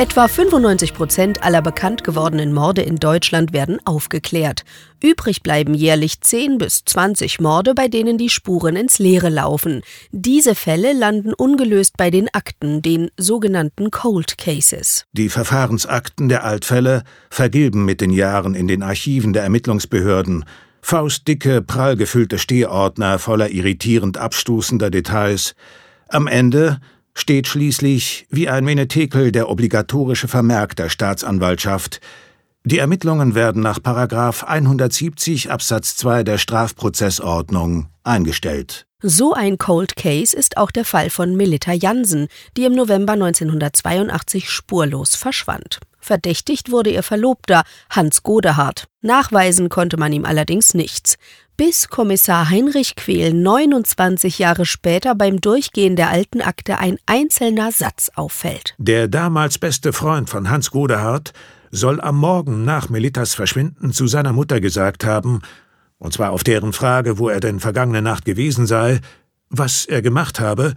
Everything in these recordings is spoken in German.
Etwa 95 Prozent aller bekannt gewordenen Morde in Deutschland werden aufgeklärt. Übrig bleiben jährlich 10 bis 20 Morde, bei denen die Spuren ins Leere laufen. Diese Fälle landen ungelöst bei den Akten, den sogenannten Cold Cases. Die Verfahrensakten der Altfälle vergilben mit den Jahren in den Archiven der Ermittlungsbehörden. Faustdicke, prall gefüllte Stehordner voller irritierend abstoßender Details. Am Ende steht schließlich wie ein Menetekel der obligatorische Vermerk der Staatsanwaltschaft, die Ermittlungen werden nach 170 Absatz 2 der Strafprozessordnung eingestellt. So ein Cold Case ist auch der Fall von Melita Jansen, die im November 1982 spurlos verschwand. Verdächtigt wurde ihr Verlobter, Hans Godehard. Nachweisen konnte man ihm allerdings nichts. Bis Kommissar Heinrich Quehl 29 Jahre später beim Durchgehen der alten Akte ein einzelner Satz auffällt. Der damals beste Freund von Hans Godehard soll am Morgen nach Melitas Verschwinden zu seiner Mutter gesagt haben, und zwar auf deren Frage, wo er denn vergangene Nacht gewesen sei, was er gemacht habe,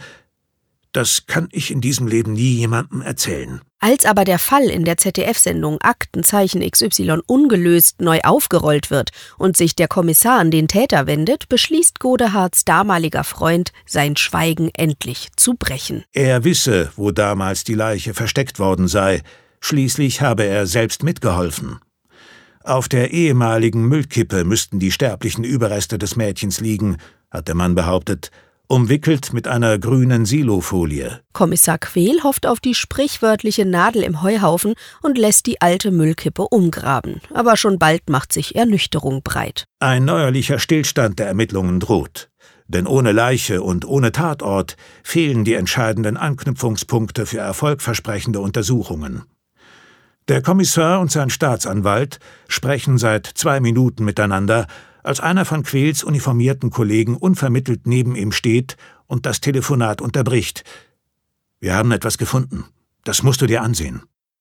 das kann ich in diesem Leben nie jemandem erzählen. Als aber der Fall in der ZDF-Sendung Aktenzeichen XY ungelöst neu aufgerollt wird und sich der Kommissar an den Täter wendet, beschließt Godehards damaliger Freund, sein Schweigen endlich zu brechen. Er wisse, wo damals die Leiche versteckt worden sei, Schließlich habe er selbst mitgeholfen. Auf der ehemaligen Müllkippe müssten die sterblichen Überreste des Mädchens liegen, hat der Mann behauptet, umwickelt mit einer grünen Silofolie. Kommissar Quehl hofft auf die sprichwörtliche Nadel im Heuhaufen und lässt die alte Müllkippe umgraben. Aber schon bald macht sich Ernüchterung breit. Ein neuerlicher Stillstand der Ermittlungen droht. Denn ohne Leiche und ohne Tatort fehlen die entscheidenden Anknüpfungspunkte für erfolgversprechende Untersuchungen. Der Kommissar und sein Staatsanwalt sprechen seit zwei Minuten miteinander, als einer von Quels uniformierten Kollegen unvermittelt neben ihm steht und das Telefonat unterbricht. Wir haben etwas gefunden. Das musst du dir ansehen.